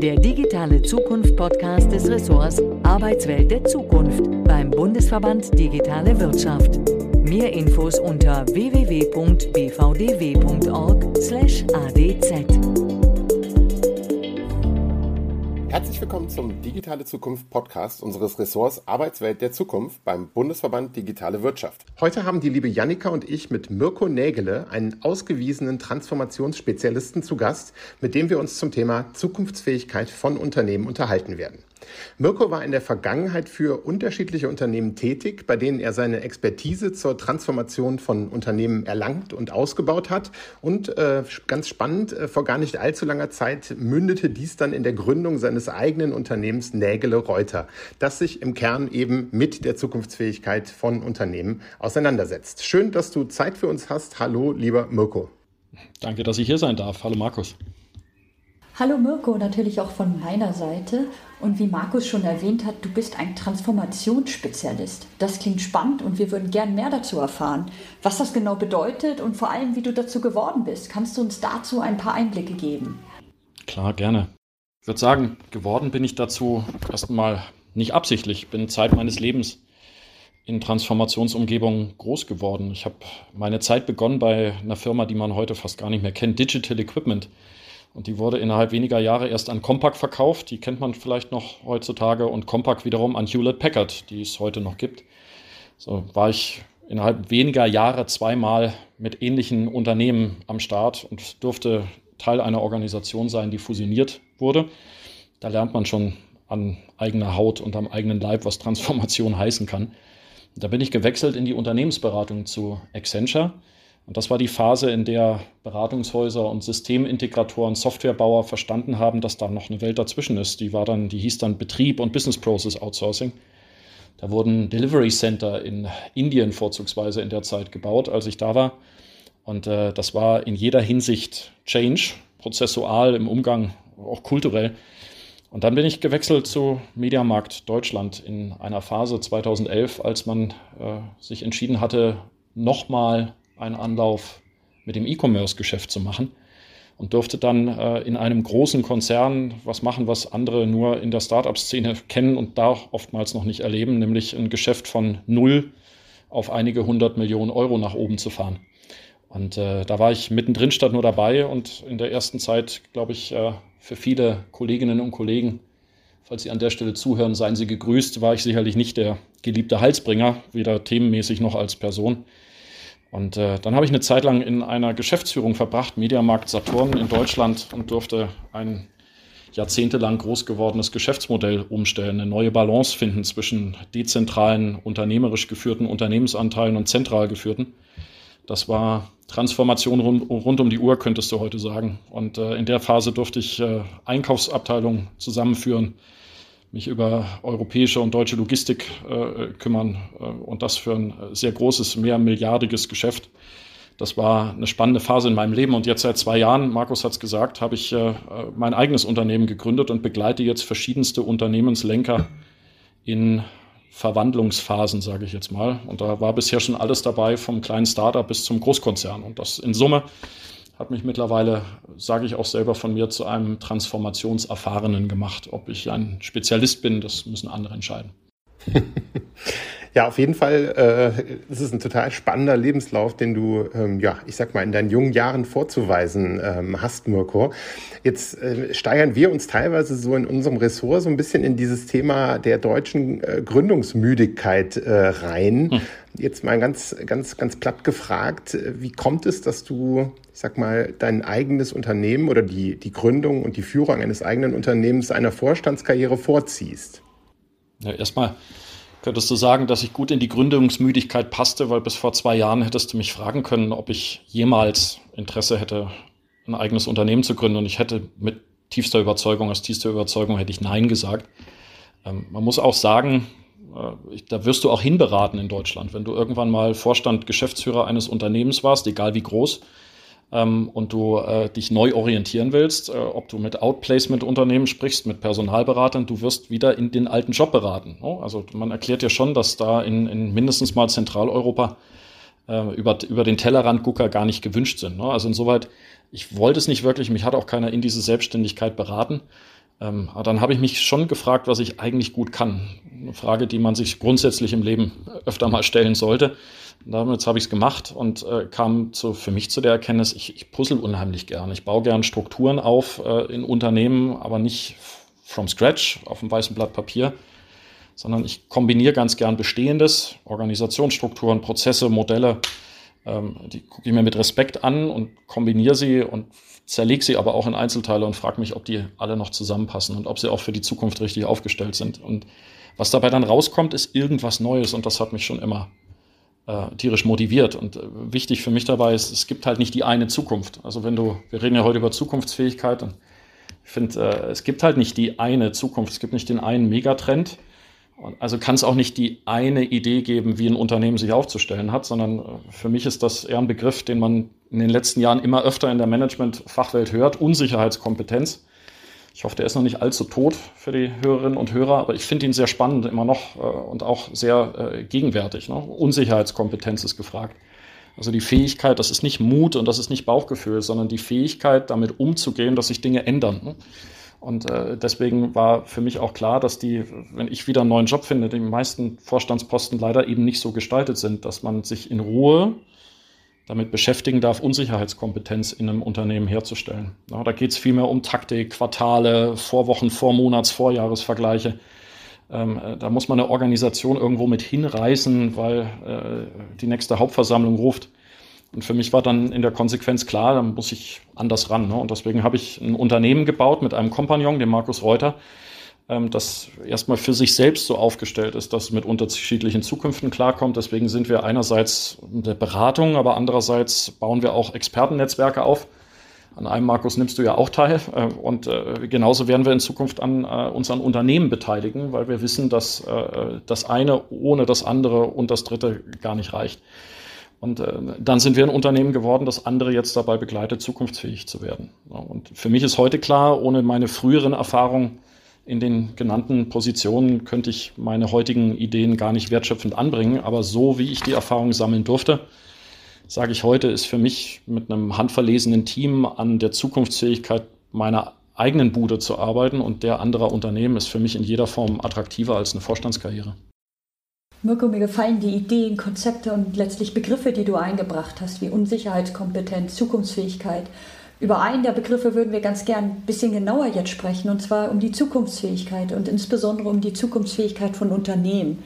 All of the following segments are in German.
der digitale Zukunft-Podcast des Ressorts Arbeitswelt der Zukunft beim Bundesverband Digitale Wirtschaft. Mehr Infos unter www.bvdw.org/adz. Herzlich willkommen zum Digitale Zukunft Podcast unseres Ressorts Arbeitswelt der Zukunft beim Bundesverband Digitale Wirtschaft. Heute haben die liebe Jannika und ich mit Mirko Nägele einen ausgewiesenen Transformationsspezialisten zu Gast, mit dem wir uns zum Thema Zukunftsfähigkeit von Unternehmen unterhalten werden. Mirko war in der Vergangenheit für unterschiedliche Unternehmen tätig, bei denen er seine Expertise zur Transformation von Unternehmen erlangt und ausgebaut hat. Und äh, ganz spannend, äh, vor gar nicht allzu langer Zeit mündete dies dann in der Gründung seines eigenen Unternehmens Nägele Reuter, das sich im Kern eben mit der Zukunftsfähigkeit von Unternehmen auseinandersetzt. Schön, dass du Zeit für uns hast. Hallo, lieber Mirko. Danke, dass ich hier sein darf. Hallo, Markus. Hallo Mirko, natürlich auch von meiner Seite. Und wie Markus schon erwähnt hat, du bist ein Transformationsspezialist. Das klingt spannend und wir würden gern mehr dazu erfahren. Was das genau bedeutet und vor allem, wie du dazu geworden bist. Kannst du uns dazu ein paar Einblicke geben? Klar, gerne. Ich würde sagen, geworden bin ich dazu erstmal nicht absichtlich. Ich bin Zeit meines Lebens in Transformationsumgebungen groß geworden. Ich habe meine Zeit begonnen bei einer Firma, die man heute fast gar nicht mehr kennt, Digital Equipment. Und die wurde innerhalb weniger Jahre erst an Compaq verkauft. Die kennt man vielleicht noch heutzutage. Und Compaq wiederum an Hewlett Packard, die es heute noch gibt. So war ich innerhalb weniger Jahre zweimal mit ähnlichen Unternehmen am Start und durfte Teil einer Organisation sein, die fusioniert wurde. Da lernt man schon an eigener Haut und am eigenen Leib, was Transformation heißen kann. da bin ich gewechselt in die Unternehmensberatung zu Accenture und das war die Phase, in der Beratungshäuser und Systemintegratoren, Softwarebauer verstanden haben, dass da noch eine Welt dazwischen ist. Die war dann, die hieß dann Betrieb und Business Process Outsourcing. Da wurden Delivery Center in Indien vorzugsweise in der Zeit gebaut, als ich da war. Und äh, das war in jeder Hinsicht Change, prozessual im Umgang, auch kulturell. Und dann bin ich gewechselt zu Mediamarkt Deutschland in einer Phase 2011, als man äh, sich entschieden hatte, nochmal einen Anlauf mit dem E-Commerce-Geschäft zu machen und durfte dann äh, in einem großen Konzern was machen, was andere nur in der Startup-Szene kennen und da oftmals noch nicht erleben, nämlich ein Geschäft von null auf einige hundert Millionen Euro nach oben zu fahren. Und äh, da war ich mittendrin statt nur dabei und in der ersten Zeit, glaube ich, äh, für viele Kolleginnen und Kollegen, falls Sie an der Stelle zuhören, seien Sie gegrüßt, war ich sicherlich nicht der geliebte Halsbringer, weder themenmäßig noch als Person. Und äh, dann habe ich eine Zeit lang in einer Geschäftsführung verbracht, Mediamarkt Saturn in Deutschland und durfte ein jahrzehntelang groß gewordenes Geschäftsmodell umstellen, eine neue Balance finden zwischen dezentralen, unternehmerisch geführten Unternehmensanteilen und zentral geführten. Das war Transformation rund, rund um die Uhr, könntest du heute sagen. Und äh, in der Phase durfte ich äh, Einkaufsabteilungen zusammenführen, mich über europäische und deutsche Logistik äh, kümmern äh, und das für ein sehr großes, mehrmilliardiges Geschäft. Das war eine spannende Phase in meinem Leben und jetzt seit zwei Jahren, Markus hat es gesagt, habe ich äh, mein eigenes Unternehmen gegründet und begleite jetzt verschiedenste Unternehmenslenker in Verwandlungsphasen, sage ich jetzt mal. Und da war bisher schon alles dabei, vom kleinen Startup bis zum Großkonzern. Und das in Summe hat mich mittlerweile, sage ich auch selber von mir, zu einem Transformationserfahrenen gemacht. Ob ich ein Spezialist bin, das müssen andere entscheiden. Ja, auf jeden Fall äh, es ist ein total spannender Lebenslauf, den du, ähm, ja, ich sag mal, in deinen jungen Jahren vorzuweisen ähm, hast, Mirko. Jetzt äh, steigern wir uns teilweise so in unserem Ressort so ein bisschen in dieses Thema der deutschen äh, Gründungsmüdigkeit äh, rein. Hm. Jetzt mal ganz, ganz, ganz platt gefragt, wie kommt es, dass du, ich sag mal, dein eigenes Unternehmen oder die, die Gründung und die Führung eines eigenen Unternehmens einer Vorstandskarriere vorziehst? Ja, erstmal könntest du sagen, dass ich gut in die Gründungsmüdigkeit passte, weil bis vor zwei Jahren hättest du mich fragen können, ob ich jemals Interesse hätte, ein eigenes Unternehmen zu gründen. Und ich hätte mit tiefster Überzeugung, aus tiefster Überzeugung hätte ich Nein gesagt. Ähm, man muss auch sagen, äh, da wirst du auch hinberaten in Deutschland. Wenn du irgendwann mal Vorstand, Geschäftsführer eines Unternehmens warst, egal wie groß, ähm, und du äh, dich neu orientieren willst, äh, ob du mit Outplacement-Unternehmen sprichst, mit Personalberatern, du wirst wieder in den alten Job beraten. Ne? Also man erklärt ja schon, dass da in, in mindestens mal Zentraleuropa äh, über, über den Tellerrand Gucker gar nicht gewünscht sind. Ne? Also insoweit, ich wollte es nicht wirklich, mich hat auch keiner in diese Selbstständigkeit beraten. Ähm, aber dann habe ich mich schon gefragt, was ich eigentlich gut kann. Eine Frage, die man sich grundsätzlich im Leben öfter mal stellen sollte. Damit habe ich es gemacht und äh, kam zu, für mich zu der Erkenntnis, ich, ich puzzle unheimlich gern. Ich baue gern Strukturen auf äh, in Unternehmen, aber nicht from scratch auf einem weißen Blatt Papier, sondern ich kombiniere ganz gern Bestehendes, Organisationsstrukturen, Prozesse, Modelle, ähm, die gucke ich mir mit Respekt an und kombiniere sie und zerlege sie aber auch in Einzelteile und frage mich, ob die alle noch zusammenpassen und ob sie auch für die Zukunft richtig aufgestellt sind. Und was dabei dann rauskommt, ist irgendwas Neues und das hat mich schon immer äh, tierisch motiviert. Und äh, wichtig für mich dabei ist, es gibt halt nicht die eine Zukunft. Also wenn du, wir reden ja heute über Zukunftsfähigkeit und ich finde, äh, es gibt halt nicht die eine Zukunft, es gibt nicht den einen Megatrend. Also kann es auch nicht die eine Idee geben, wie ein Unternehmen sich aufzustellen hat, sondern äh, für mich ist das eher ein Begriff, den man in den letzten Jahren immer öfter in der Management-Fachwelt hört, Unsicherheitskompetenz. Ich hoffe, der ist noch nicht allzu tot für die Hörerinnen und Hörer, aber ich finde ihn sehr spannend immer noch äh, und auch sehr äh, gegenwärtig. Ne? Unsicherheitskompetenz ist gefragt. Also die Fähigkeit, das ist nicht Mut und das ist nicht Bauchgefühl, sondern die Fähigkeit, damit umzugehen, dass sich Dinge ändern. Ne? Und äh, deswegen war für mich auch klar, dass die, wenn ich wieder einen neuen Job finde, die meisten Vorstandsposten leider eben nicht so gestaltet sind, dass man sich in Ruhe damit beschäftigen darf, Unsicherheitskompetenz in einem Unternehmen herzustellen. Ja, da geht es vielmehr um Taktik, Quartale, Vorwochen, Vormonats, Vorjahresvergleiche. Ähm, äh, da muss man eine Organisation irgendwo mit hinreißen, weil äh, die nächste Hauptversammlung ruft. Und für mich war dann in der Konsequenz klar, da muss ich anders ran. Ne? Und deswegen habe ich ein Unternehmen gebaut mit einem Kompagnon, dem Markus Reuter, das erstmal für sich selbst so aufgestellt ist, dass es mit unterschiedlichen Zukünften klarkommt. Deswegen sind wir einerseits in der Beratung, aber andererseits bauen wir auch Expertennetzwerke auf. An einem, Markus, nimmst du ja auch teil. Äh, und äh, genauso werden wir in Zukunft an äh, uns an Unternehmen beteiligen, weil wir wissen, dass das eine ohne das andere und das dritte gar nicht reicht. Und dann sind wir ein Unternehmen geworden, das andere jetzt dabei begleitet, zukunftsfähig zu werden. Und für mich ist heute klar, ohne meine früheren Erfahrungen in den genannten Positionen könnte ich meine heutigen Ideen gar nicht wertschöpfend anbringen. Aber so wie ich die Erfahrung sammeln durfte, sage ich heute, ist für mich mit einem handverlesenen Team an der Zukunftsfähigkeit meiner eigenen Bude zu arbeiten und der anderer Unternehmen ist für mich in jeder Form attraktiver als eine Vorstandskarriere. Mirko, mir gefallen die Ideen, Konzepte und letztlich Begriffe, die du eingebracht hast, wie Unsicherheitskompetenz, Zukunftsfähigkeit. Über einen der Begriffe würden wir ganz gern ein bisschen genauer jetzt sprechen, und zwar um die Zukunftsfähigkeit und insbesondere um die Zukunftsfähigkeit von Unternehmen.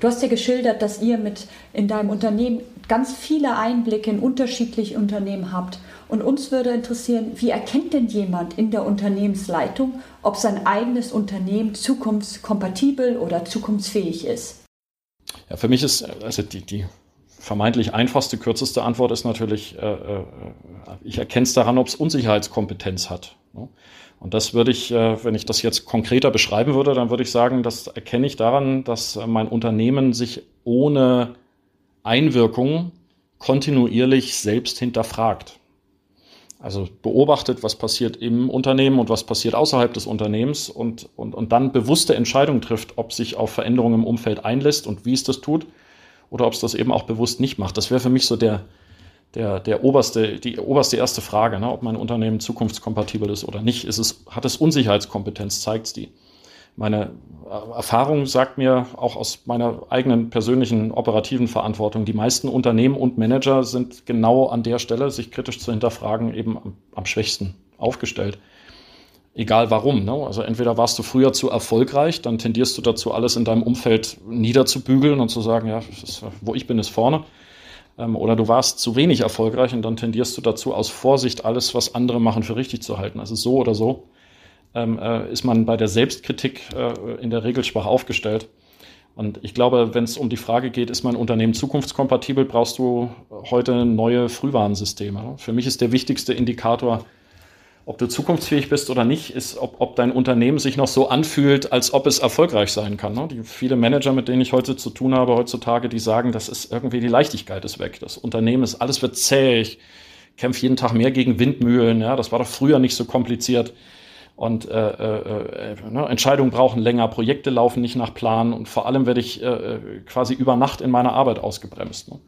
Du hast ja geschildert, dass ihr mit in deinem Unternehmen ganz viele Einblicke in unterschiedliche Unternehmen habt. Und uns würde interessieren, wie erkennt denn jemand in der Unternehmensleitung, ob sein eigenes Unternehmen zukunftskompatibel oder zukunftsfähig ist? Ja, für mich ist also die, die vermeintlich einfachste, kürzeste Antwort ist natürlich, äh, äh ich erkenne es daran, ob es Unsicherheitskompetenz hat. Ne? Und das würde ich, äh, wenn ich das jetzt konkreter beschreiben würde, dann würde ich sagen, das erkenne ich daran, dass mein Unternehmen sich ohne Einwirkung kontinuierlich selbst hinterfragt. Also beobachtet, was passiert im Unternehmen und was passiert außerhalb des Unternehmens und, und, und dann bewusste Entscheidungen trifft, ob sich auf Veränderungen im Umfeld einlässt und wie es das tut oder ob es das eben auch bewusst nicht macht. Das wäre für mich so der, der, der oberste, die oberste erste Frage, ne, ob mein Unternehmen zukunftskompatibel ist oder nicht. Ist es, hat es Unsicherheitskompetenz, zeigt es die. Meine Erfahrung sagt mir auch aus meiner eigenen persönlichen operativen Verantwortung, die meisten Unternehmen und Manager sind genau an der Stelle, sich kritisch zu hinterfragen, eben am, am schwächsten aufgestellt egal warum. Ne? Also entweder warst du früher zu erfolgreich, dann tendierst du dazu, alles in deinem Umfeld niederzubügeln und zu sagen, ja, ist, wo ich bin, ist vorne. Ähm, oder du warst zu wenig erfolgreich und dann tendierst du dazu, aus Vorsicht alles, was andere machen, für richtig zu halten. Also so oder so ähm, äh, ist man bei der Selbstkritik äh, in der Regel schwach aufgestellt. Und ich glaube, wenn es um die Frage geht, ist mein Unternehmen zukunftskompatibel, brauchst du heute neue Frühwarnsysteme. Für mich ist der wichtigste Indikator, ob du zukunftsfähig bist oder nicht, ist, ob, ob dein Unternehmen sich noch so anfühlt, als ob es erfolgreich sein kann. Ne? Die viele Manager, mit denen ich heute zu tun habe, heutzutage, die sagen, das ist irgendwie die Leichtigkeit ist weg. Das Unternehmen ist, alles wird zäh. Kämpfe jeden Tag mehr gegen Windmühlen. Ja? Das war doch früher nicht so kompliziert. Und äh, äh, äh ne? Entscheidungen brauchen länger, Projekte laufen nicht nach Plan und vor allem werde ich äh, äh, quasi über Nacht in meiner Arbeit ausgebremst. Ne?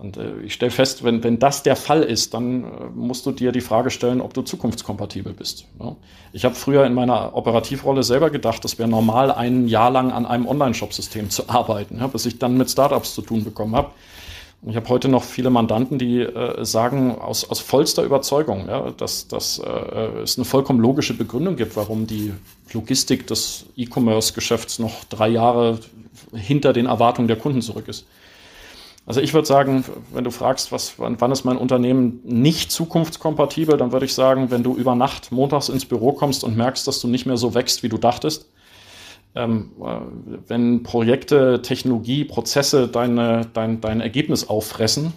Und äh, ich stelle fest, wenn, wenn das der Fall ist, dann äh, musst du dir die Frage stellen, ob du zukunftskompatibel bist. Ja? Ich habe früher in meiner Operativrolle selber gedacht, es wäre normal, ein Jahr lang an einem Online-Shop-System zu arbeiten, ja? bis ich dann mit Startups zu tun bekommen habe. Und ich habe heute noch viele Mandanten, die äh, sagen aus, aus vollster Überzeugung, ja, dass, dass äh, es eine vollkommen logische Begründung gibt, warum die Logistik des E-Commerce-Geschäfts noch drei Jahre hinter den Erwartungen der Kunden zurück ist. Also ich würde sagen, wenn du fragst, was, wann, ist mein Unternehmen nicht zukunftskompatibel, dann würde ich sagen, wenn du über Nacht montags ins Büro kommst und merkst, dass du nicht mehr so wächst, wie du dachtest, ähm, äh, wenn Projekte, Technologie, Prozesse deine, dein, dein Ergebnis auffressen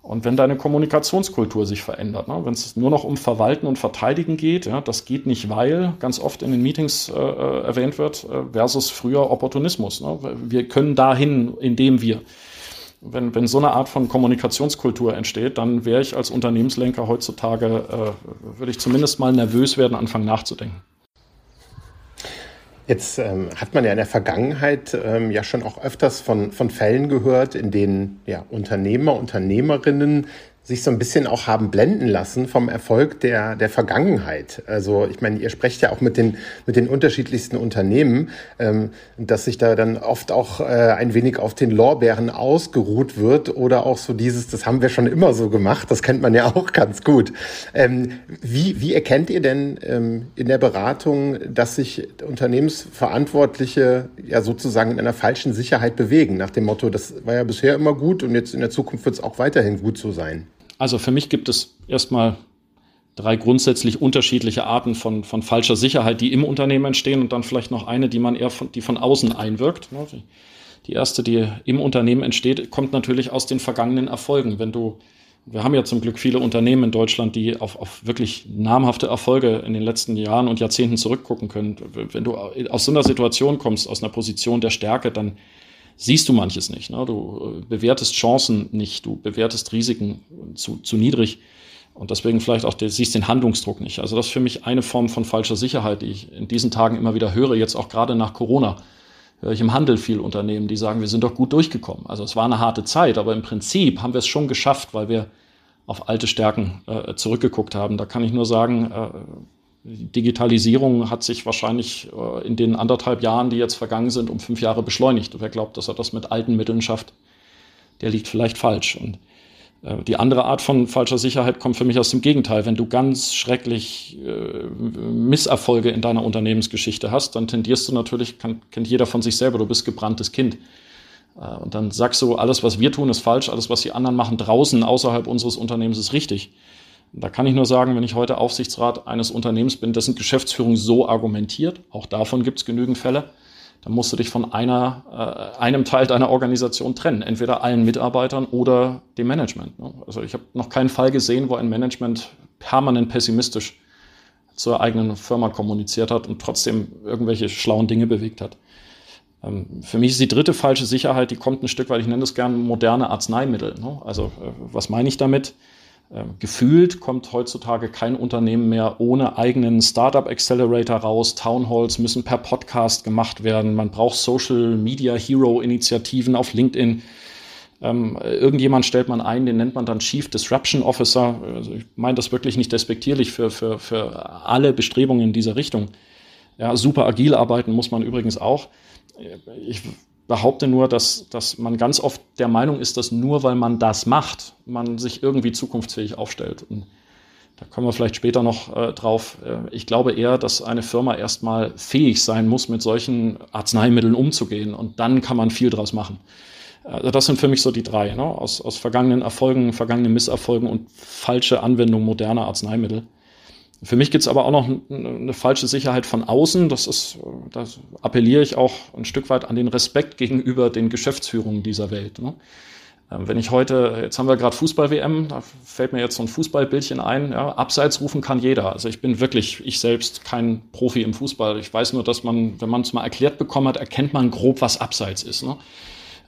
und wenn deine Kommunikationskultur sich verändert, ne? wenn es nur noch um Verwalten und Verteidigen geht, ja, das geht nicht, weil ganz oft in den Meetings äh, äh erwähnt wird, äh, versus früher Opportunismus. Ne? Wir können dahin, indem wir wenn, wenn so eine Art von Kommunikationskultur entsteht, dann wäre ich als Unternehmenslenker heutzutage, äh, würde ich zumindest mal nervös werden, anfangen nachzudenken. Jetzt ähm, hat man ja in der Vergangenheit ähm, ja schon auch öfters von, von Fällen gehört, in denen ja, Unternehmer, Unternehmerinnen sich so ein bisschen auch haben blenden lassen vom Erfolg der, der Vergangenheit. Also ich meine, ihr sprecht ja auch mit den, mit den unterschiedlichsten Unternehmen, ähm, dass sich da dann oft auch äh, ein wenig auf den Lorbeeren ausgeruht wird oder auch so dieses, das haben wir schon immer so gemacht, das kennt man ja auch ganz gut. Ähm, wie, wie erkennt ihr denn ähm, in der Beratung, dass sich Unternehmensverantwortliche ja sozusagen in einer falschen Sicherheit bewegen, nach dem Motto, das war ja bisher immer gut und jetzt in der Zukunft wird es auch weiterhin gut so sein? Also für mich gibt es erstmal drei grundsätzlich unterschiedliche Arten von, von falscher Sicherheit, die im Unternehmen entstehen und dann vielleicht noch eine, die man eher von, die von außen einwirkt. Die erste, die im Unternehmen entsteht, kommt natürlich aus den vergangenen Erfolgen. Wenn du, wir haben ja zum Glück viele Unternehmen in Deutschland, die auf, auf wirklich namhafte Erfolge in den letzten Jahren und Jahrzehnten zurückgucken können. Wenn du aus so einer Situation kommst, aus einer Position der Stärke, dann siehst du manches nicht. Ne? Du äh, bewertest Chancen nicht, du bewertest Risiken zu, zu niedrig und deswegen vielleicht auch der, siehst den Handlungsdruck nicht. Also das ist für mich eine Form von falscher Sicherheit, die ich in diesen Tagen immer wieder höre, jetzt auch gerade nach Corona. Höre ich im Handel viel Unternehmen, die sagen, wir sind doch gut durchgekommen. Also es war eine harte Zeit, aber im Prinzip haben wir es schon geschafft, weil wir auf alte Stärken äh, zurückgeguckt haben. Da kann ich nur sagen, äh, Digitalisierung hat sich wahrscheinlich äh, in den anderthalb Jahren, die jetzt vergangen sind, um fünf Jahre beschleunigt. wer glaubt, dass er das mit alten Mitteln schafft, der liegt vielleicht falsch. Und äh, die andere Art von falscher Sicherheit kommt für mich aus dem Gegenteil. Wenn du ganz schrecklich äh, Misserfolge in deiner Unternehmensgeschichte hast, dann tendierst du natürlich, kennt jeder von sich selber, du bist gebranntes Kind. Und dann sagst du, alles, was wir tun, ist falsch, alles, was die anderen machen draußen, außerhalb unseres Unternehmens, ist richtig. Da kann ich nur sagen, wenn ich heute Aufsichtsrat eines Unternehmens bin, dessen Geschäftsführung so argumentiert, auch davon gibt es genügend Fälle, dann musst du dich von einer, äh, einem Teil deiner Organisation trennen, entweder allen Mitarbeitern oder dem Management. Ne? Also ich habe noch keinen Fall gesehen, wo ein Management permanent pessimistisch zur eigenen Firma kommuniziert hat und trotzdem irgendwelche schlauen Dinge bewegt hat. Ähm, für mich ist die dritte falsche Sicherheit, die kommt ein Stück weit, ich nenne das gerne moderne Arzneimittel. Ne? Also äh, was meine ich damit? Ähm, gefühlt kommt heutzutage kein Unternehmen mehr ohne eigenen Startup Accelerator raus. Townhalls müssen per Podcast gemacht werden. Man braucht Social Media Hero Initiativen auf LinkedIn. Ähm, irgendjemand stellt man ein, den nennt man dann Chief Disruption Officer. Also ich meine das wirklich nicht despektierlich für, für, für alle Bestrebungen in dieser Richtung. Ja, super agil arbeiten muss man übrigens auch. Ich behaupte nur, dass, dass man ganz oft der Meinung ist, dass nur weil man das macht, man sich irgendwie zukunftsfähig aufstellt. Und da kommen wir vielleicht später noch äh, drauf. Äh, ich glaube eher, dass eine Firma erstmal fähig sein muss, mit solchen Arzneimitteln umzugehen und dann kann man viel draus machen. Also das sind für mich so die drei, ne? aus, aus vergangenen Erfolgen, vergangenen Misserfolgen und falsche Anwendung moderner Arzneimittel. Für mich gibt es aber auch noch eine falsche Sicherheit von außen. Das ist, das appelliere ich auch ein Stück weit an den Respekt gegenüber den Geschäftsführungen dieser Welt. Ne? Ähm, wenn ich heute, jetzt haben wir gerade Fußball-WM, da fällt mir jetzt so ein Fußballbildchen ein, ja, abseits rufen kann jeder. Also ich bin wirklich, ich selbst kein Profi im Fußball. Ich weiß nur, dass man, wenn man es mal erklärt bekommen hat, erkennt man grob, was abseits ist. Ne?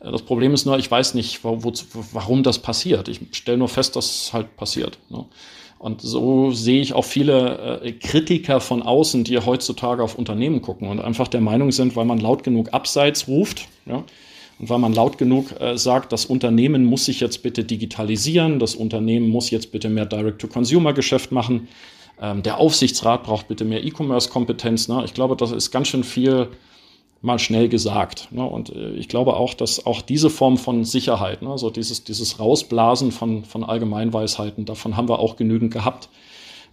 Äh, das Problem ist nur, ich weiß nicht, wo, wo, warum das passiert. Ich stelle nur fest, dass es halt passiert. Ne? Und so sehe ich auch viele äh, Kritiker von außen, die heutzutage auf Unternehmen gucken und einfach der Meinung sind, weil man laut genug abseits ruft, ja, und weil man laut genug äh, sagt, das Unternehmen muss sich jetzt bitte digitalisieren, das Unternehmen muss jetzt bitte mehr Direct-to-Consumer-Geschäft machen, ähm, der Aufsichtsrat braucht bitte mehr E-Commerce-Kompetenz. Ne? Ich glaube, das ist ganz schön viel mal schnell gesagt. Ne? Und äh, ich glaube auch, dass auch diese Form von Sicherheit, ne? so dieses, dieses Rausblasen von, von Allgemeinweisheiten, davon haben wir auch genügend gehabt.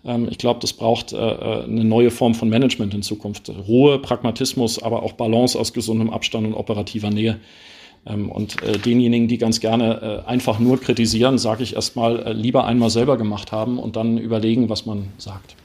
Ähm, ich glaube, das braucht äh, äh, eine neue Form von Management in Zukunft. Ruhe, Pragmatismus, aber auch Balance aus gesundem Abstand und operativer Nähe. Ähm, und äh, denjenigen, die ganz gerne äh, einfach nur kritisieren, sage ich erstmal, äh, lieber einmal selber gemacht haben und dann überlegen, was man sagt.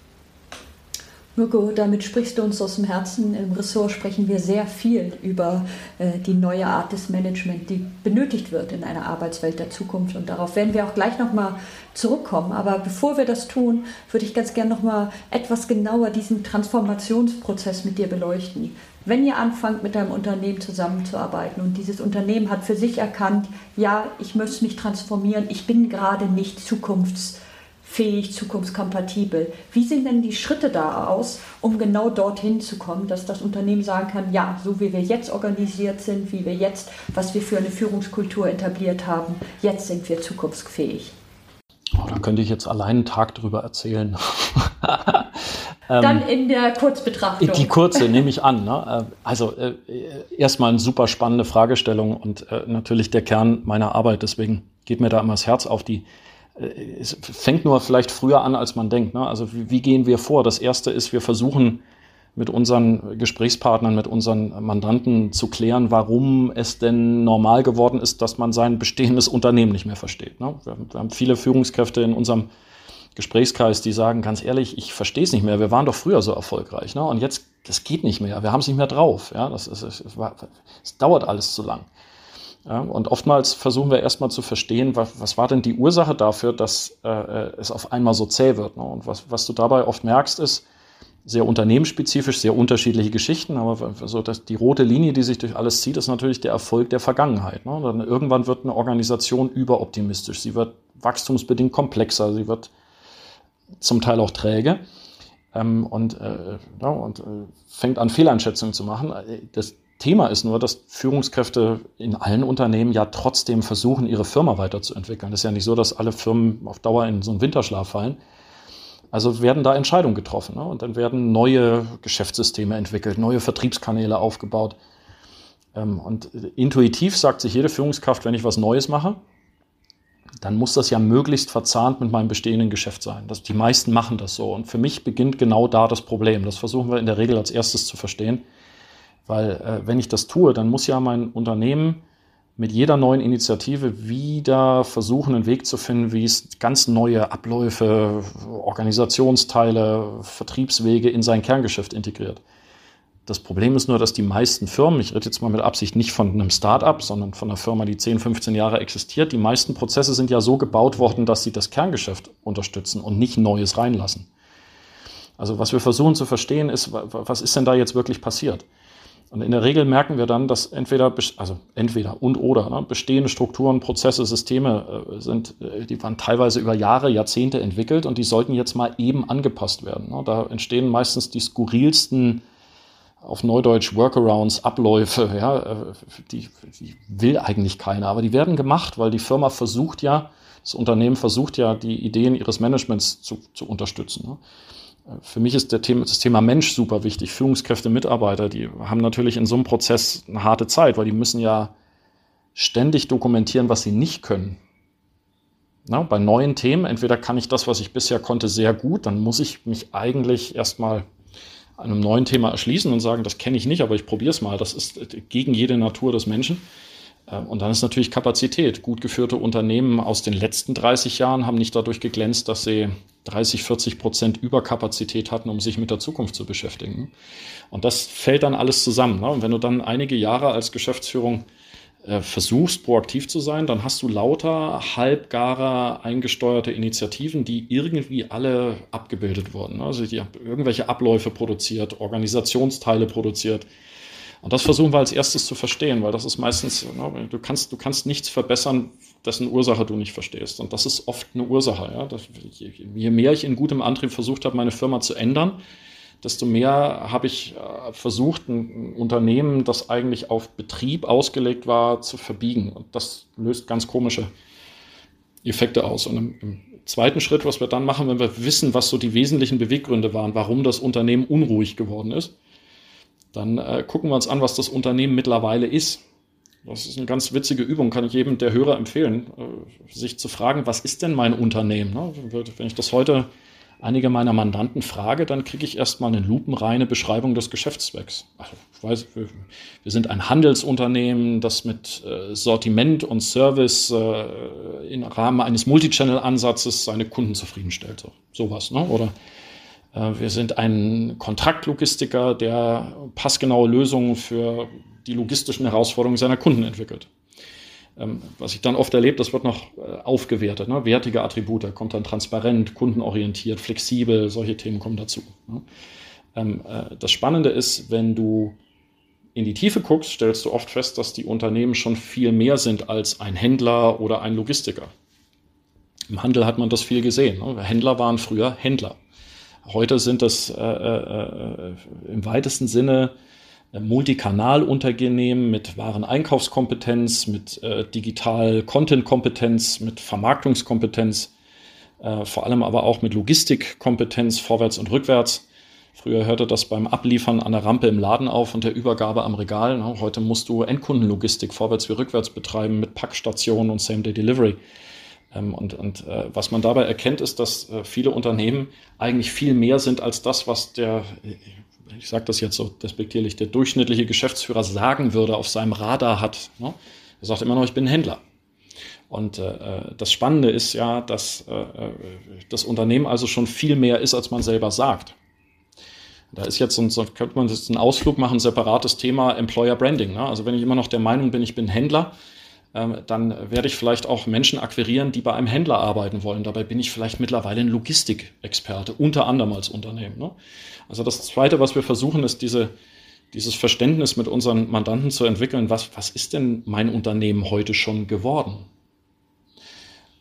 Mirko, damit sprichst du uns aus dem Herzen. Im Ressort sprechen wir sehr viel über äh, die neue Art des Management, die benötigt wird in einer Arbeitswelt der Zukunft. Und darauf werden wir auch gleich nochmal zurückkommen. Aber bevor wir das tun, würde ich ganz gerne nochmal etwas genauer diesen Transformationsprozess mit dir beleuchten. Wenn ihr anfangt, mit einem Unternehmen zusammenzuarbeiten und dieses Unternehmen hat für sich erkannt, ja, ich möchte mich transformieren, ich bin gerade nicht zukunfts fähig, zukunftskompatibel. Wie sehen denn die Schritte da aus, um genau dorthin zu kommen, dass das Unternehmen sagen kann, ja, so wie wir jetzt organisiert sind, wie wir jetzt, was wir für eine Führungskultur etabliert haben, jetzt sind wir zukunftsfähig? Oh, da könnte ich jetzt allein einen Tag drüber erzählen. Dann in der Kurzbetrachtung. Die kurze nehme ich an. Ne? Äh, also äh, erstmal eine super spannende Fragestellung und äh, natürlich der Kern meiner Arbeit. Deswegen geht mir da immer das Herz auf. Die, es fängt nur vielleicht früher an, als man denkt. Ne? Also wie, wie, gehen wir vor? Das Erste ist, wir versuchen mit unseren Gesprächspartnern, mit unseren Mandanten zu klären, warum es denn normal geworden ist, dass man sein bestehendes Unternehmen nicht mehr versteht. Ne? Wir, wir haben viele Führungskräfte in unserem Gesprächskreis, die sagen, ganz ehrlich, ich verstehe es nicht mehr. Wir waren doch früher so erfolgreich. Ne? Und jetzt, das geht nicht mehr. Wir haben es nicht mehr drauf. Ja? Das, ist, es, war, es dauert alles zu lang. Ja, und oftmals versuchen wir erstmal zu verstehen, was, was war denn die Ursache dafür, dass äh, es auf einmal so zäh wird. Ne? Und was, was du dabei oft merkst, ist sehr unternehmensspezifisch, sehr unterschiedliche Geschichten, aber so dass die rote Linie, die sich durch alles zieht, ist natürlich der Erfolg der Vergangenheit. Ne? Dann irgendwann wird eine Organisation überoptimistisch, sie wird wachstumsbedingt komplexer, sie wird zum Teil auch träge ähm, und, äh, ja, und äh, fängt an Fehleinschätzungen zu machen. Das, Thema ist nur, dass Führungskräfte in allen Unternehmen ja trotzdem versuchen, ihre Firma weiterzuentwickeln. Es ist ja nicht so, dass alle Firmen auf Dauer in so einen Winterschlaf fallen. Also werden da Entscheidungen getroffen ne? und dann werden neue Geschäftssysteme entwickelt, neue Vertriebskanäle aufgebaut. Ähm, und intuitiv sagt sich jede Führungskraft, wenn ich was Neues mache, dann muss das ja möglichst verzahnt mit meinem bestehenden Geschäft sein. Das, die meisten machen das so. Und für mich beginnt genau da das Problem. Das versuchen wir in der Regel als erstes zu verstehen. Weil äh, wenn ich das tue, dann muss ja mein Unternehmen mit jeder neuen Initiative wieder versuchen, einen Weg zu finden, wie es ganz neue Abläufe, Organisationsteile, Vertriebswege in sein Kerngeschäft integriert. Das Problem ist nur, dass die meisten Firmen, ich rede jetzt mal mit Absicht nicht von einem Start-up, sondern von einer Firma, die 10, 15 Jahre existiert, die meisten Prozesse sind ja so gebaut worden, dass sie das Kerngeschäft unterstützen und nicht Neues reinlassen. Also was wir versuchen zu verstehen ist, was ist denn da jetzt wirklich passiert? Und in der Regel merken wir dann, dass entweder, also entweder und oder ne, bestehende Strukturen, Prozesse, Systeme äh, sind, äh, die waren teilweise über Jahre, Jahrzehnte entwickelt und die sollten jetzt mal eben angepasst werden. Ne. Da entstehen meistens die skurrilsten, auf Neudeutsch Workarounds, Abläufe, ja, äh, die, die will eigentlich keiner, aber die werden gemacht, weil die Firma versucht ja, das Unternehmen versucht ja, die Ideen ihres Managements zu, zu unterstützen. Ne. Für mich ist Thema, das Thema Mensch super wichtig. Führungskräfte, Mitarbeiter, die haben natürlich in so einem Prozess eine harte Zeit, weil die müssen ja ständig dokumentieren, was sie nicht können. Na, bei neuen Themen, entweder kann ich das, was ich bisher konnte, sehr gut, dann muss ich mich eigentlich erstmal einem neuen Thema erschließen und sagen, das kenne ich nicht, aber ich probiere es mal. Das ist gegen jede Natur des Menschen. Ähm, und dann ist natürlich Kapazität. Gut geführte Unternehmen aus den letzten 30 Jahren haben nicht dadurch geglänzt, dass sie 30, 40 Prozent Überkapazität hatten, um sich mit der Zukunft zu beschäftigen. Und das fällt dann alles zusammen. Ne? Und wenn du dann einige Jahre als Geschäftsführung äh, versuchst, proaktiv zu sein, dann hast du lauter halbgare eingesteuerte Initiativen, die irgendwie alle abgebildet wurden. Ne? Also die haben irgendwelche Abläufe produziert, Organisationsteile produziert, und das versuchen wir als erstes zu verstehen, weil das ist meistens, ne, du, kannst, du kannst nichts verbessern, dessen Ursache du nicht verstehst. Und das ist oft eine Ursache. Ja? Das, je, mehr ich in gutem Antrieb versucht habe, meine Firma zu ändern, desto mehr habe ich äh, versucht, ein Unternehmen, das eigentlich auf Betrieb ausgelegt war, zu verbiegen. Und das löst ganz komische Effekte aus. Und im, im zweiten Schritt, was wir dann machen, wenn wir wissen, was so die wesentlichen Beweggründe waren, warum das Unternehmen unruhig geworden ist, dann äh, gucken wir uns an, was das Unternehmen mittlerweile ist. Das ist eine ganz witzige Übung, kann ich jedem der Hörer empfehlen, äh, sich zu fragen, was ist denn mein Unternehmen? Ne? Wenn ich das heute einige meiner Mandanten frage, dann kriege ich erstmal eine lupenreine Beschreibung des Geschäftszwecks. Also ich weiß, wir, wir sind ein Handelsunternehmen, das mit äh, Sortiment und Service äh, im Rahmen eines Multichannel-Ansatzes seine Kunden zufriedenstellt. So, sowas, ne? Oder wir sind ein Kontraktlogistiker, der passgenaue Lösungen für die logistischen Herausforderungen seiner Kunden entwickelt. Ähm, was ich dann oft erlebe, das wird noch äh, aufgewertet. Ne? Wertige Attribute, kommt dann transparent, kundenorientiert, flexibel, solche Themen kommen dazu. Ne? Ähm, äh, das Spannende ist, wenn du in die Tiefe guckst, stellst du oft fest, dass die Unternehmen schon viel mehr sind als ein Händler oder ein Logistiker. Im Handel hat man das viel gesehen. Ne? Händler waren früher Händler. Heute sind das äh, äh, äh im weitesten Sinne Multikanalunternehmen mit wahren Einkaufskompetenz, mit äh, Digital-Content-Kompetenz, mit Vermarktungskompetenz, äh, vor allem aber auch mit Logistikkompetenz vorwärts und rückwärts. Früher hörte das beim Abliefern an der Rampe im Laden auf und der Übergabe am Regal. Ne? Heute musst du Endkundenlogistik vorwärts wie rückwärts betreiben mit Packstationen und Same-Day-Delivery. Ähm, und, und äh, was man dabei erkennt, ist, dass äh, viele Unternehmen eigentlich viel mehr sind als das, was der ich sage das jetzt so despektierlich, der durchschnittliche Geschäftsführer sagen würde, auf seinem Radar hat. Ne? Er sagt immer noch, ich bin Händler. Und äh, äh, das Spannende ist ja, dass äh, äh, das Unternehmen also schon viel mehr ist, als man selber sagt. Da ist jetzt, so, könnte man jetzt einen Ausflug machen, separates Thema Employer Branding. Ne? Also wenn ich immer noch der Meinung bin, ich bin Händler, dann werde ich vielleicht auch Menschen akquirieren, die bei einem Händler arbeiten wollen. Dabei bin ich vielleicht mittlerweile ein Logistikexperte, unter anderem als Unternehmen. Ne? Also das Zweite, was wir versuchen, ist diese, dieses Verständnis mit unseren Mandanten zu entwickeln, was, was ist denn mein Unternehmen heute schon geworden?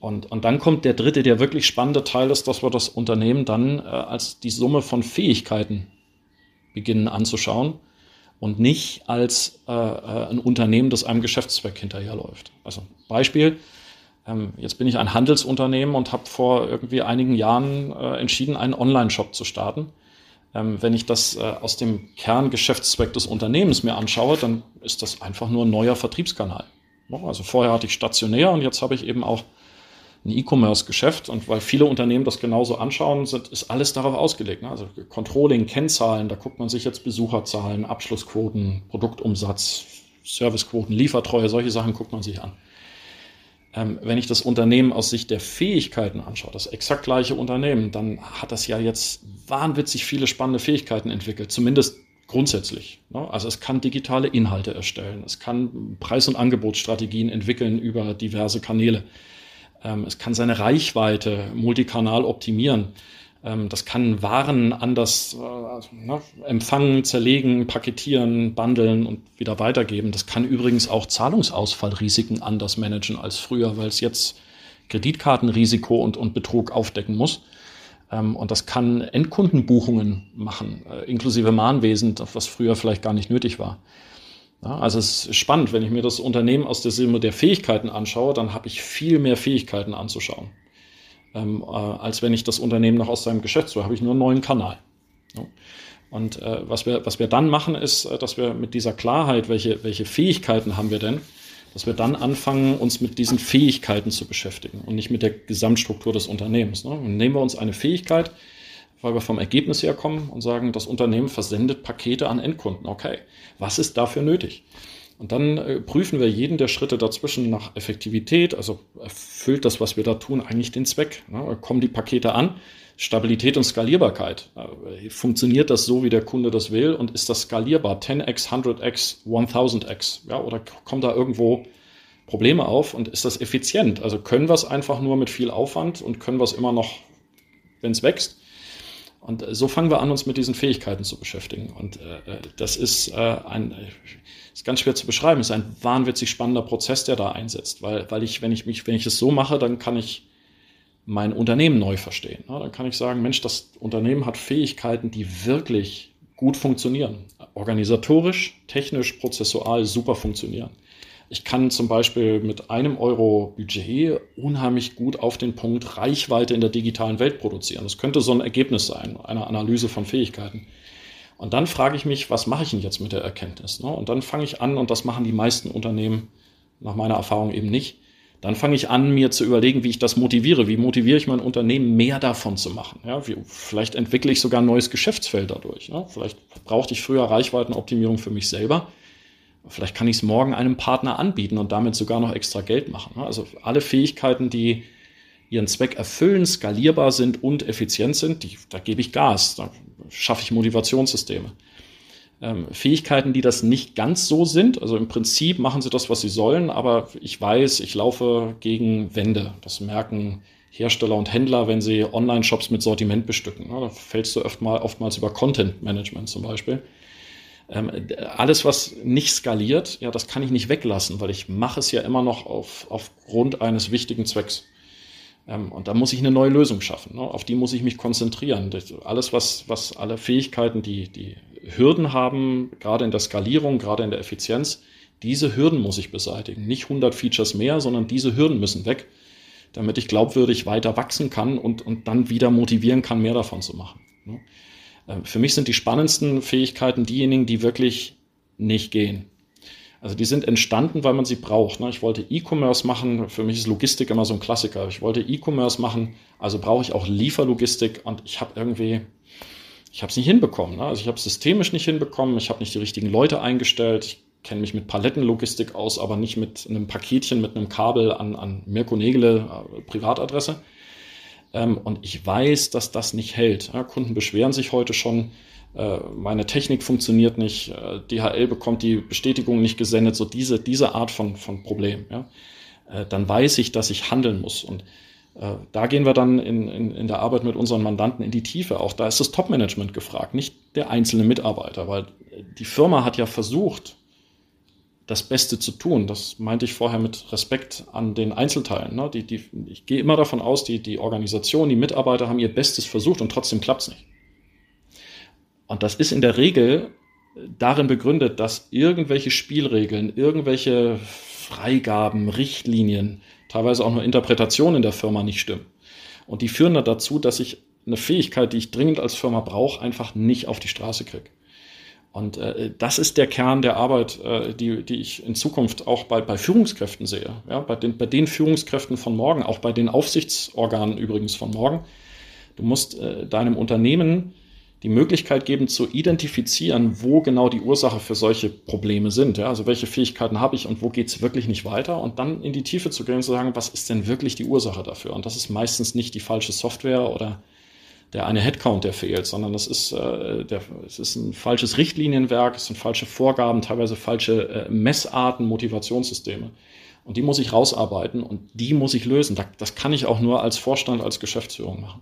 Und, und dann kommt der dritte, der wirklich spannende Teil ist, dass wir das Unternehmen dann äh, als die Summe von Fähigkeiten beginnen anzuschauen und nicht als äh, äh, ein Unternehmen, das einem Geschäftszweck hinterherläuft. Also Beispiel, ähm, jetzt bin ich ein Handelsunternehmen und habe vor irgendwie einigen Jahren äh, entschieden, einen Online-Shop zu starten. Ähm, wenn ich das äh, aus dem Kerngeschäftszweck des Unternehmens mir anschaue, dann ist das einfach nur ein neuer Vertriebskanal. Also vorher hatte ich stationär und jetzt habe ich eben auch ein E-Commerce-Geschäft und weil viele Unternehmen das genauso anschauen, sind, ist alles darauf ausgelegt. Ne? Also Controlling, Kennzahlen, da guckt man sich jetzt Besucherzahlen, Abschlussquoten, Produktumsatz, Servicequoten, Liefertreue, solche Sachen guckt man sich an. Ähm, wenn ich das Unternehmen aus Sicht der Fähigkeiten anschaue, das exakt gleiche Unternehmen, dann hat das ja jetzt wahnwitzig viele spannende Fähigkeiten entwickelt, zumindest grundsätzlich. Ne? Also es kann digitale Inhalte erstellen, es kann Preis- und Angebotsstrategien entwickeln über diverse Kanäle es kann seine Reichweite multikanal optimieren. Ähm, das kann Waren anders äh, ne, empfangen, zerlegen, paketieren, bundeln und wieder weitergeben. Das kann übrigens auch Zahlungsausfallrisiken anders managen als früher, weil es jetzt Kreditkartenrisiko und, und Betrug aufdecken muss. Ähm, und das kann Endkundenbuchungen machen, äh, inklusive Mahnwesen, was früher vielleicht gar nicht nötig war. Ja, also es ist spannend, wenn ich mir das Unternehmen aus der Sinne der Fähigkeiten anschaue, dann habe ich viel mehr Fähigkeiten anzuschauen, ähm, äh, als wenn ich das Unternehmen noch aus seinem Geschäft so habe ich nur einen neuen Kanal. Ja. Und äh, was, wir, was wir dann machen, ist, äh, dass wir mit dieser Klarheit, welche, welche Fähigkeiten haben wir denn, dass wir dann anfangen, uns mit diesen Fähigkeiten zu beschäftigen und nicht mit der Gesamtstruktur des Unternehmens. Ne? Nehmen wir uns eine Fähigkeit, weil wir vom Ergebnis her kommen und sagen, das Unternehmen versendet Pakete an Endkunden. Okay, was ist dafür nötig? Und dann äh, prüfen wir jeden der Schritte dazwischen nach Effektivität, also erfüllt das, was wir da tun, eigentlich den Zweck? Ne? Kommen die Pakete an? Stabilität und Skalierbarkeit. Äh, funktioniert das so, wie der Kunde das will? Und ist das skalierbar? 10x, 100x, 1000x? Ja, oder kommen da irgendwo Probleme auf? Und ist das effizient? Also können wir es einfach nur mit viel Aufwand und können wir es immer noch, wenn es wächst? Und so fangen wir an, uns mit diesen Fähigkeiten zu beschäftigen. Und äh, das ist äh, ein, ist ganz schwer zu beschreiben. Es ist ein wahnwitzig spannender Prozess, der da einsetzt, weil, weil ich, wenn ich mich, wenn ich es so mache, dann kann ich mein Unternehmen neu verstehen. Ja, dann kann ich sagen, Mensch, das Unternehmen hat Fähigkeiten, die wirklich gut funktionieren. Organisatorisch, technisch, prozessual super funktionieren. Ich kann zum Beispiel mit einem Euro Budget unheimlich gut auf den Punkt Reichweite in der digitalen Welt produzieren. Das könnte so ein Ergebnis sein, einer Analyse von Fähigkeiten. Und dann frage ich mich, was mache ich denn jetzt mit der Erkenntnis? Ne? Und dann fange ich an, und das machen die meisten Unternehmen nach meiner Erfahrung eben nicht, dann fange ich an, mir zu überlegen, wie ich das motiviere. Wie motiviere ich mein Unternehmen, mehr davon zu machen? Ja, wie, vielleicht entwickle ich sogar ein neues Geschäftsfeld dadurch. Ne? Vielleicht brauchte ich früher Reichweitenoptimierung für mich selber. Vielleicht kann ich es morgen einem Partner anbieten und damit sogar noch extra Geld machen. Ne? Also alle Fähigkeiten, die ihren Zweck erfüllen, skalierbar sind und effizient sind, die, da gebe ich Gas, da schaffe ich Motivationssysteme. Ähm, Fähigkeiten, die das nicht ganz so sind, also im Prinzip machen sie das, was sie sollen, aber ich weiß, ich laufe gegen Wände. Das merken Hersteller und Händler, wenn sie Online-Shops mit Sortiment bestücken. Ja, da fällst du oft mal, oftmals über Content-Management zum Beispiel. Ähm, alles, was nicht skaliert, ja, das kann ich nicht weglassen, weil ich mache es ja immer noch auf, aufgrund eines wichtigen Zwecks. Ähm, und da muss ich eine neue Lösung schaffen. Ne? Auf die muss ich mich konzentrieren. Das, alles, was, was alle Fähigkeiten, die, die Hürden haben, gerade in der Skalierung, gerade in der Effizienz, diese Hürden muss ich beseitigen. Nicht 100 Features mehr, sondern diese Hürden müssen weg, damit ich glaubwürdig weiter wachsen kann und, und dann wieder motivieren kann, mehr davon zu machen. Ne? Äh, für mich sind die spannendsten Fähigkeiten diejenigen, die wirklich nicht gehen. Also die sind entstanden, weil man sie braucht. Ne? Ich wollte E-Commerce machen, für mich ist Logistik immer so ein Klassiker. Ich wollte E-Commerce machen, also brauche ich auch Lieferlogistik und ich habe irgendwie, ich habe es nicht hinbekommen. Ne? Also ich habe es systemisch nicht hinbekommen, ich habe nicht die richtigen Leute eingestellt, ich kenne mich mit Palettenlogistik aus, aber nicht mit einem Paketchen, mit einem Kabel an, an Mirko Nägele, äh, Privatadresse. Ähm, und ich weiß, dass das nicht hält. Kunden beschweren sich heute schon, äh, meine Technik funktioniert nicht, äh, DHL bekommt die Bestätigung nicht gesendet, so diese, diese Art von, von Problem, ja, äh, dann weiß ich, dass ich handeln muss. Und da gehen wir dann in, in, in der Arbeit mit unseren Mandanten in die Tiefe. Auch da ist das Top-Management gefragt, nicht der einzelne Mitarbeiter, weil die Firma hat ja versucht, das Beste zu tun. Das meinte ich vorher mit Respekt an den Einzelteilen. Ne? Die, die, ich gehe immer davon aus, die, die Organisation, die Mitarbeiter haben ihr Bestes versucht und trotzdem klappt es nicht. Und das ist in der Regel darin begründet, dass irgendwelche Spielregeln, irgendwelche Freigaben, Richtlinien, teilweise auch nur Interpretationen in der Firma nicht stimmen. Und die führen dann dazu, dass ich eine Fähigkeit, die ich dringend als Firma brauche, einfach nicht auf die Straße kriege. Und äh, das ist der Kern der Arbeit, äh, die, die ich in Zukunft auch bei, bei Führungskräften sehe. Ja, bei, den, bei den Führungskräften von morgen, auch bei den Aufsichtsorganen übrigens von morgen. Du musst äh, deinem Unternehmen die Möglichkeit geben zu identifizieren, wo genau die Ursache für solche Probleme sind. Ja? Also welche Fähigkeiten habe ich und wo geht es wirklich nicht weiter und dann in die Tiefe zu gehen und zu sagen, was ist denn wirklich die Ursache dafür? Und das ist meistens nicht die falsche Software oder der eine Headcount, der fehlt, sondern das ist, äh, der, es ist ein falsches Richtlinienwerk, es sind falsche Vorgaben, teilweise falsche äh, Messarten, Motivationssysteme. Und die muss ich rausarbeiten und die muss ich lösen. Das kann ich auch nur als Vorstand, als Geschäftsführung machen.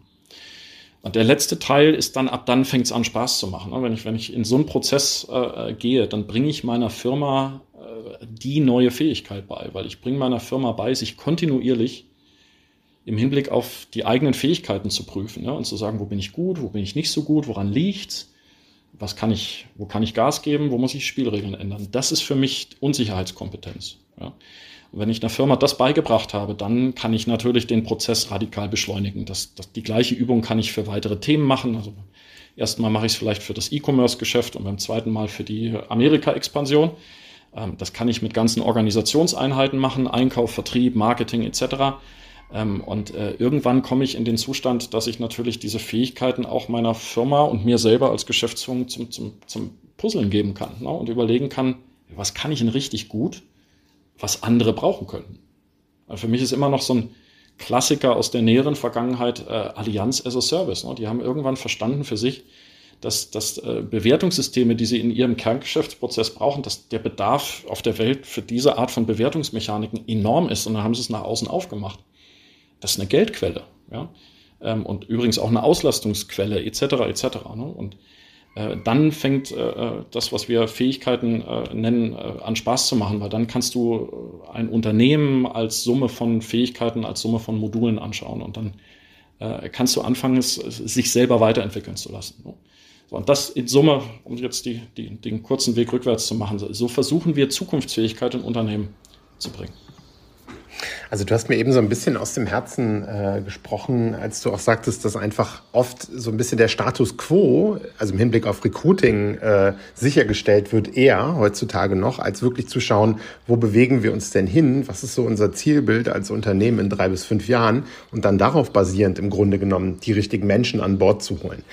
Und der letzte Teil ist dann, ab dann fängt es an, Spaß zu machen. Wenn ich, wenn ich in so einen Prozess äh, gehe, dann bringe ich meiner Firma äh, die neue Fähigkeit bei, weil ich bringe meiner Firma bei, sich kontinuierlich im Hinblick auf die eigenen Fähigkeiten zu prüfen ja, und zu sagen, wo bin ich gut, wo bin ich nicht so gut, woran liegt's, was kann ich, wo kann ich Gas geben, wo muss ich Spielregeln ändern. Das ist für mich Unsicherheitskompetenz. Ja. Und wenn ich einer Firma das beigebracht habe, dann kann ich natürlich den Prozess radikal beschleunigen. Das, das, die gleiche Übung kann ich für weitere Themen machen. Also erstmal mache ich es vielleicht für das E-Commerce-Geschäft und beim zweiten Mal für die Amerika-Expansion. Ähm, das kann ich mit ganzen Organisationseinheiten machen, Einkauf, Vertrieb, Marketing etc. Ähm, und äh, irgendwann komme ich in den Zustand, dass ich natürlich diese Fähigkeiten auch meiner Firma und mir selber als Geschäftsführung zum, zum, zum Puzzeln geben kann ne? und überlegen kann, was kann ich denn richtig gut was andere brauchen könnten. Also für mich ist immer noch so ein Klassiker aus der näheren Vergangenheit äh, Allianz as a Service. Ne? Die haben irgendwann verstanden für sich, dass, dass äh, Bewertungssysteme, die sie in ihrem Kerngeschäftsprozess brauchen, dass der Bedarf auf der Welt für diese Art von Bewertungsmechaniken enorm ist. Und dann haben sie es nach außen aufgemacht. Das ist eine Geldquelle. Ja? Ähm, und übrigens auch eine Auslastungsquelle etc. etc. Ne? Und äh, dann fängt äh, äh, das, was wir Fähigkeiten nennen, an Spaß zu machen, weil dann kannst du ein Unternehmen als Summe von Fähigkeiten, als Summe von Modulen anschauen und dann äh, kannst du anfangen, es, sich selber weiterentwickeln zu lassen. Ne? So, und das in Summe, um jetzt die, die, den kurzen Weg rückwärts zu machen, so versuchen wir Zukunftsfähigkeit in Unternehmen zu bringen. Also du hast mir eben so ein bisschen aus dem Herzen äh, gesprochen, als du auch sagtest, dass einfach oft so ein bisschen der Status quo, also im Hinblick auf Recruiting, äh, sichergestellt wird, eher heutzutage noch, als wirklich zu schauen, wo bewegen wir uns denn hin, was ist so unser Zielbild als Unternehmen in drei bis fünf Jahren und dann darauf basierend im Grunde genommen die richtigen Menschen an Bord zu holen.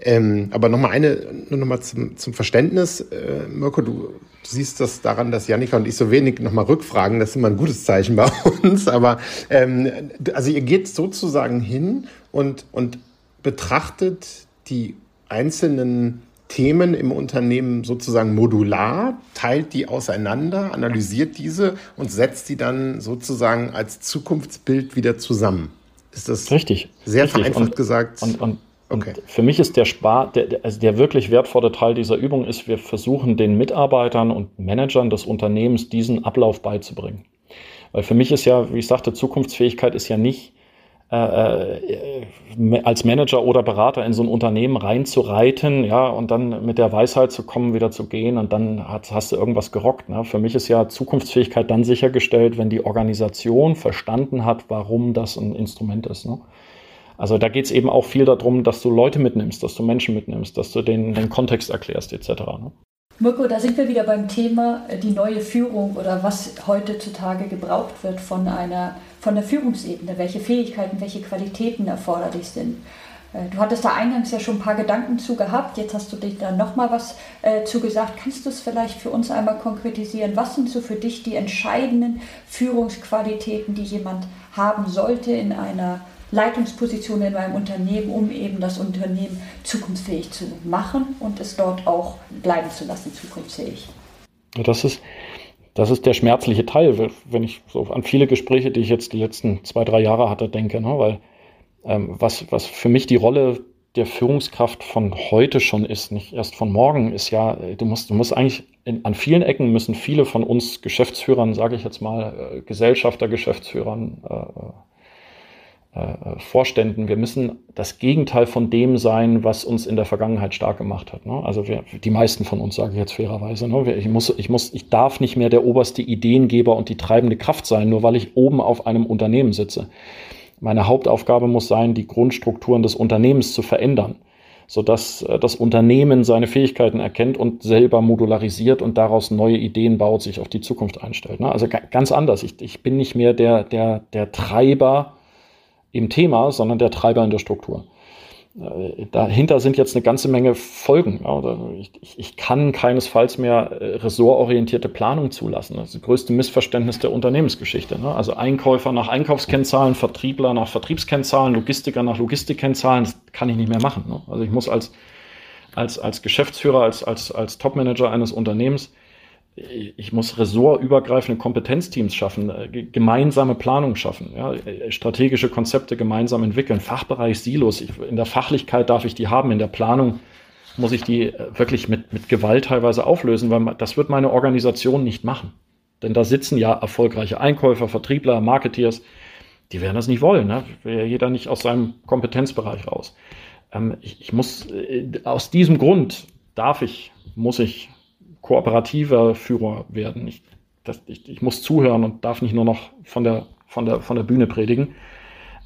Ähm, aber nochmal eine, nur nochmal zum, zum Verständnis. Äh, Mirko, du siehst das daran, dass Janika und ich so wenig nochmal rückfragen. Das ist immer ein gutes Zeichen bei uns. Aber ähm, also ihr geht sozusagen hin und, und betrachtet die einzelnen Themen im Unternehmen sozusagen modular, teilt die auseinander, analysiert diese und setzt die dann sozusagen als Zukunftsbild wieder zusammen. Ist das richtig? Sehr richtig. vereinfacht und, gesagt. Und, und Okay. Für mich ist der Spar, der, also der wirklich wertvolle Teil dieser Übung ist, wir versuchen den Mitarbeitern und Managern des Unternehmens diesen Ablauf beizubringen. Weil für mich ist ja, wie ich sagte, Zukunftsfähigkeit ist ja nicht äh, äh, als Manager oder Berater in so ein Unternehmen reinzureiten, ja, und dann mit der Weisheit zu kommen, wieder zu gehen und dann hast, hast du irgendwas gerockt. Ne? Für mich ist ja Zukunftsfähigkeit dann sichergestellt, wenn die Organisation verstanden hat, warum das ein Instrument ist. Ne? Also da geht es eben auch viel darum, dass du Leute mitnimmst, dass du Menschen mitnimmst, dass du den, den Kontext erklärst etc. Ne? Mirko, da sind wir wieder beim Thema äh, die neue Führung oder was heutzutage gebraucht wird von einer von der Führungsebene, welche Fähigkeiten, welche Qualitäten erforderlich sind. Äh, du hattest da eingangs ja schon ein paar Gedanken zu gehabt, jetzt hast du dich da nochmal was äh, zu gesagt. Kannst du es vielleicht für uns einmal konkretisieren? Was sind so für dich die entscheidenden Führungsqualitäten, die jemand haben sollte in einer Leitungsposition in meinem Unternehmen, um eben das Unternehmen zukunftsfähig zu machen und es dort auch bleiben zu lassen, zukunftsfähig. Das ist, das ist der schmerzliche Teil, wenn ich so an viele Gespräche, die ich jetzt die letzten zwei, drei Jahre hatte, denke, ne? weil ähm, was, was für mich die Rolle der Führungskraft von heute schon ist, nicht erst von morgen, ist ja, du musst, du musst eigentlich in, an vielen Ecken müssen viele von uns Geschäftsführern, sage ich jetzt mal, äh, Gesellschafter, Geschäftsführern, äh, äh, Vorständen. Wir müssen das Gegenteil von dem sein, was uns in der Vergangenheit stark gemacht hat. Ne? Also wir, die meisten von uns, sage ich jetzt fairerweise, ne? ich, muss, ich, muss, ich darf nicht mehr der oberste Ideengeber und die treibende Kraft sein, nur weil ich oben auf einem Unternehmen sitze. Meine Hauptaufgabe muss sein, die Grundstrukturen des Unternehmens zu verändern, sodass äh, das Unternehmen seine Fähigkeiten erkennt und selber modularisiert und daraus neue Ideen baut, sich auf die Zukunft einstellt. Ne? Also ganz anders. Ich, ich bin nicht mehr der, der, der Treiber im Thema, sondern der Treiber in der Struktur. Äh, dahinter sind jetzt eine ganze Menge Folgen. Ich, kann keinesfalls mehr äh, ressortorientierte Planung zulassen. Das ist das größte Missverständnis der Unternehmensgeschichte. Ne? Also Einkäufer nach Einkaufskennzahlen, Vertriebler nach Vertriebskennzahlen, Logistiker nach Logistikkennzahlen, das kann ich nicht mehr machen. Ne? Also ich muss als, als, als Geschäftsführer, als, als, als Topmanager eines Unternehmens ich muss ressortübergreifende Kompetenzteams schaffen, äh, gemeinsame Planung schaffen, ja, äh, strategische Konzepte gemeinsam entwickeln, Fachbereich Silos. Ich, in der Fachlichkeit darf ich die haben, in der Planung muss ich die äh, wirklich mit, mit Gewalt teilweise auflösen, weil das wird meine Organisation nicht machen. Denn da sitzen ja erfolgreiche Einkäufer, Vertriebler, Marketeers, die werden das nicht wollen. Ne? Will ja jeder nicht aus seinem Kompetenzbereich raus. Ähm, ich, ich muss, aus diesem Grund darf ich, muss ich kooperativer Führer werden. Ich, das, ich, ich, muss zuhören und darf nicht nur noch von der, von der, von der Bühne predigen.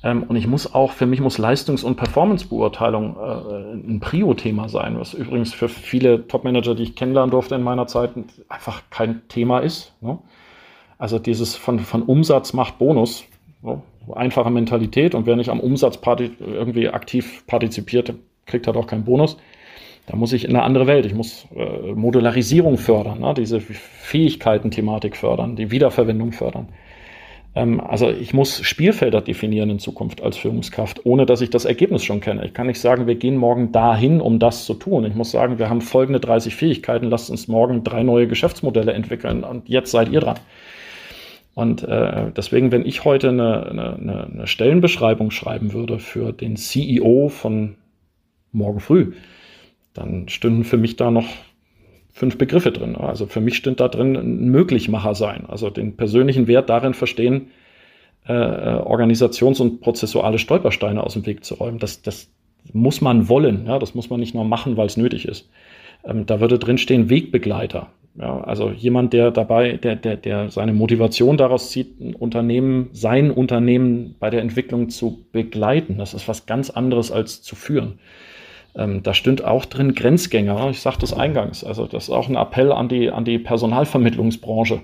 Ähm, und ich muss auch, für mich muss Leistungs- und Performance-Beurteilung äh, ein Prio-Thema sein, was übrigens für viele Top-Manager, die ich kennenlernen durfte in meiner Zeit, einfach kein Thema ist. Ne? Also dieses von, von Umsatz macht Bonus, ne? einfache Mentalität und wer nicht am Umsatz irgendwie aktiv partizipiert, kriegt halt auch keinen Bonus. Da muss ich in eine andere Welt. Ich muss äh, Modularisierung fördern, ne? diese Fähigkeiten-Thematik fördern, die Wiederverwendung fördern. Ähm, also ich muss Spielfelder definieren in Zukunft als Führungskraft, ohne dass ich das Ergebnis schon kenne. Ich kann nicht sagen, wir gehen morgen dahin, um das zu tun. Ich muss sagen, wir haben folgende 30 Fähigkeiten, lasst uns morgen drei neue Geschäftsmodelle entwickeln und jetzt seid ihr dran. Und äh, deswegen, wenn ich heute eine, eine, eine Stellenbeschreibung schreiben würde für den CEO von morgen früh, dann stünden für mich da noch fünf Begriffe drin. Also für mich stünde da drin ein Möglichmacher sein, also den persönlichen Wert darin verstehen, äh, Organisations- und prozessuale Stolpersteine aus dem Weg zu räumen. Das, das muss man wollen. Ja? Das muss man nicht nur machen, weil es nötig ist. Ähm, da würde drinstehen Wegbegleiter. Ja, also jemand, der dabei, der, der, der seine Motivation daraus zieht, ein Unternehmen, sein Unternehmen bei der Entwicklung zu begleiten. Das ist was ganz anderes als zu führen. Ähm, da stünde auch drin Grenzgänger. Ich sagte es eingangs. Also das ist auch ein Appell an die, an die Personalvermittlungsbranche.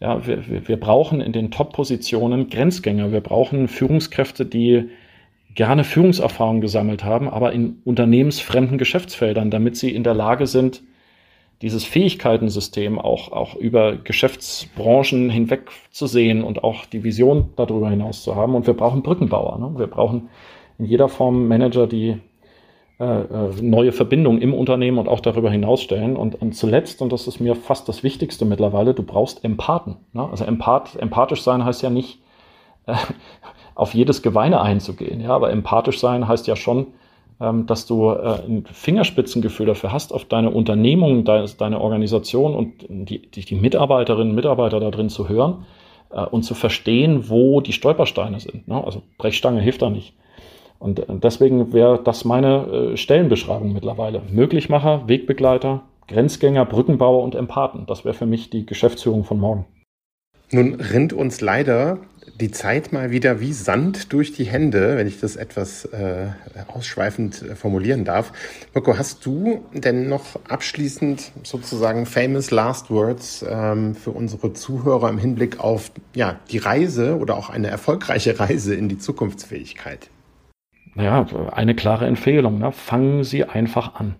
Ja, wir, wir, wir brauchen in den Top-Positionen Grenzgänger. Wir brauchen Führungskräfte, die gerne Führungserfahrung gesammelt haben, aber in unternehmensfremden Geschäftsfeldern, damit sie in der Lage sind, dieses Fähigkeitensystem auch, auch über Geschäftsbranchen hinweg zu sehen und auch die Vision darüber hinaus zu haben. Und wir brauchen Brückenbauer. Ne? Wir brauchen in jeder Form Manager, die neue Verbindungen im Unternehmen und auch darüber hinaus stellen. Und, und zuletzt, und das ist mir fast das Wichtigste mittlerweile, du brauchst Empathen. Ne? Also Empath, empathisch sein heißt ja nicht, äh, auf jedes Geweine einzugehen. Ja, aber empathisch sein heißt ja schon, ähm, dass du äh, ein Fingerspitzengefühl dafür hast, auf deine Unternehmung, deine, deine Organisation und die, die, die Mitarbeiterinnen und Mitarbeiter da drin zu hören äh, und zu verstehen, wo die Stolpersteine sind. Ne? Also Brechstange hilft da nicht. Und äh, deswegen wäre das meine äh, Stellenbeschreibung mittlerweile. Möglichmacher, Wegbegleiter, Grenzgänger, Brückenbauer und Empathen. Das wäre für mich die Geschäftsführung von morgen. Nun rinnt uns leider die Zeit mal wieder wie Sand durch die Hände, wenn ich das etwas äh, ausschweifend äh, formulieren darf. Mirko, hast du denn noch abschließend sozusagen famous last words ähm, für unsere Zuhörer im Hinblick auf ja, die Reise oder auch eine erfolgreiche Reise in die Zukunftsfähigkeit? Naja, eine klare Empfehlung. Ne? Fangen Sie einfach an.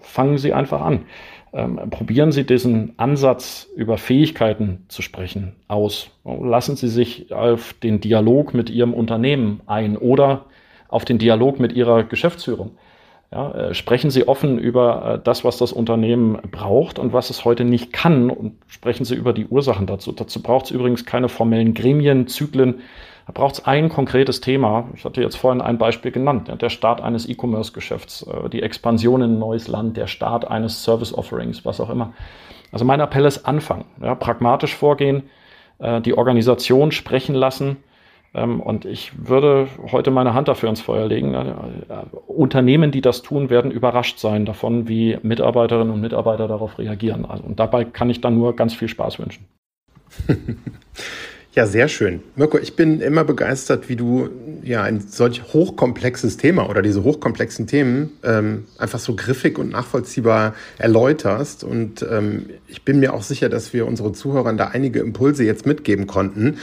Fangen Sie einfach an ähm, probieren Sie diesen Ansatz, über Fähigkeiten zu sprechen, aus. Lassen Sie sich auf den Dialog mit Ihrem Unternehmen ein oder auf den Dialog mit Ihrer Geschäftsführung. Ja, äh, sprechen Sie offen über äh, das, was das Unternehmen braucht und was es heute nicht kann und sprechen Sie über die Ursachen dazu. Dazu braucht es übrigens keine formellen Gremien, Zyklen, da braucht es ein konkretes Thema. Ich hatte jetzt vorhin ein Beispiel genannt. Der Start eines E-Commerce-Geschäfts, äh, die Expansion in ein neues Land, der Start eines Service-Offerings, was auch immer. Also mein Appell ist Anfang. Ja, pragmatisch vorgehen, äh, die Organisation sprechen lassen. Ähm, und ich würde heute meine Hand dafür ins Feuer legen. Äh, Unternehmen, die das tun, werden überrascht sein davon, wie Mitarbeiterinnen und Mitarbeiter darauf reagieren. Also, und dabei kann ich dann nur ganz viel Spaß wünschen. Ja, sehr schön. Mirko, ich bin immer begeistert, wie du ja ein solch hochkomplexes Thema oder diese hochkomplexen Themen ähm, einfach so griffig und nachvollziehbar erläuterst. Und ähm, ich bin mir auch sicher, dass wir unseren Zuhörern da einige Impulse jetzt mitgeben konnten.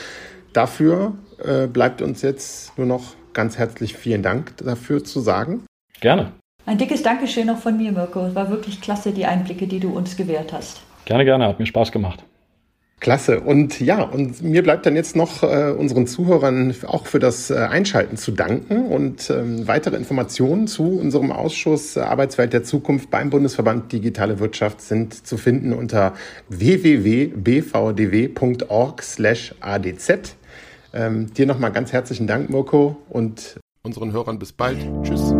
Dafür äh, bleibt uns jetzt nur noch ganz herzlich vielen Dank dafür zu sagen. Gerne. Ein dickes Dankeschön auch von mir, Mirko. Es war wirklich klasse, die Einblicke, die du uns gewährt hast. Gerne, gerne. Hat mir Spaß gemacht. Klasse. Und ja, und mir bleibt dann jetzt noch äh, unseren Zuhörern auch für das äh, Einschalten zu danken und ähm, weitere Informationen zu unserem Ausschuss äh, Arbeitswelt der Zukunft beim Bundesverband Digitale Wirtschaft sind zu finden unter www.bvdw.org slash adz. Ähm, dir nochmal ganz herzlichen Dank, Mirko, und unseren Hörern bis bald. Tschüss.